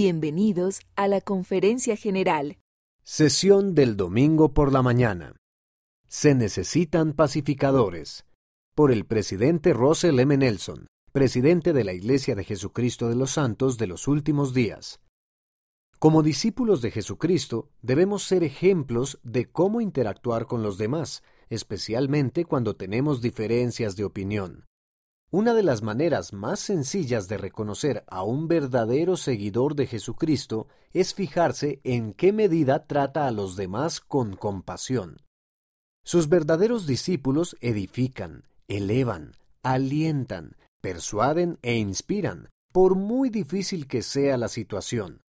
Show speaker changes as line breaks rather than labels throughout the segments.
Bienvenidos a la conferencia general.
Sesión del domingo por la mañana. Se necesitan pacificadores. Por el presidente Russell M. Nelson, presidente de la Iglesia de Jesucristo de los Santos de los Últimos Días. Como discípulos de Jesucristo, debemos ser ejemplos de cómo interactuar con los demás, especialmente cuando tenemos diferencias de opinión. Una de las maneras más sencillas de reconocer a un verdadero seguidor de Jesucristo es fijarse en qué medida trata a los demás con compasión. Sus verdaderos discípulos edifican, elevan, alientan, persuaden e inspiran, por muy difícil que sea la situación.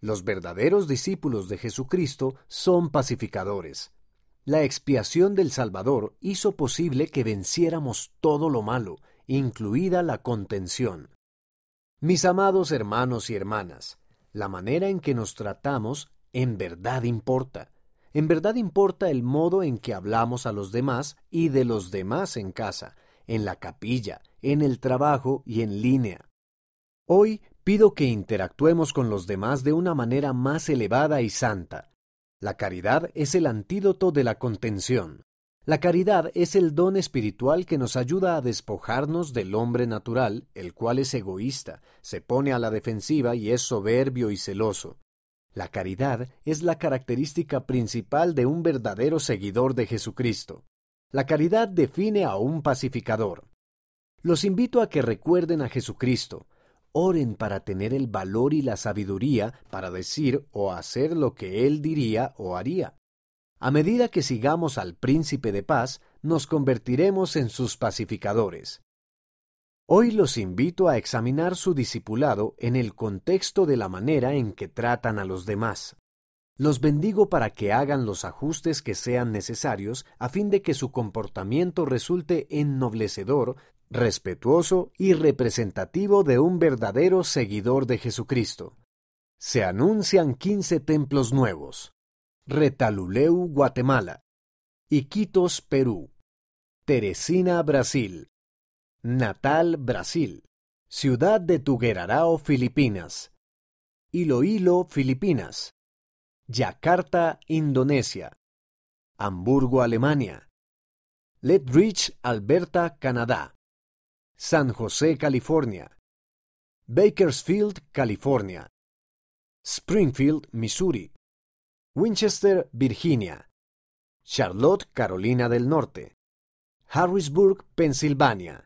Los verdaderos discípulos de Jesucristo son pacificadores. La expiación del Salvador hizo posible que venciéramos todo lo malo, incluida la contención. Mis amados hermanos y hermanas, la manera en que nos tratamos en verdad importa. En verdad importa el modo en que hablamos a los demás y de los demás en casa, en la capilla, en el trabajo y en línea. Hoy pido que interactuemos con los demás de una manera más elevada y santa. La caridad es el antídoto de la contención. La caridad es el don espiritual que nos ayuda a despojarnos del hombre natural, el cual es egoísta, se pone a la defensiva y es soberbio y celoso. La caridad es la característica principal de un verdadero seguidor de Jesucristo. La caridad define a un pacificador. Los invito a que recuerden a Jesucristo, oren para tener el valor y la sabiduría para decir o hacer lo que Él diría o haría. A medida que sigamos al príncipe de paz, nos convertiremos en sus pacificadores. Hoy los invito a examinar su discipulado en el contexto de la manera en que tratan a los demás. Los bendigo para que hagan los ajustes que sean necesarios a fin de que su comportamiento resulte ennoblecedor, respetuoso y representativo de un verdadero seguidor de Jesucristo. Se anuncian quince templos nuevos. Retaluleu, Guatemala, Iquitos, Perú, Teresina, Brasil, Natal, Brasil, Ciudad de Tuguerarao, Filipinas, Iloilo, Filipinas, Yakarta, Indonesia, Hamburgo, Alemania, Lethbridge, Alberta, Canadá, San José, California, Bakersfield, California, Springfield, Missouri, Winchester, Virginia, Charlotte, Carolina del Norte, Harrisburg, Pensilvania,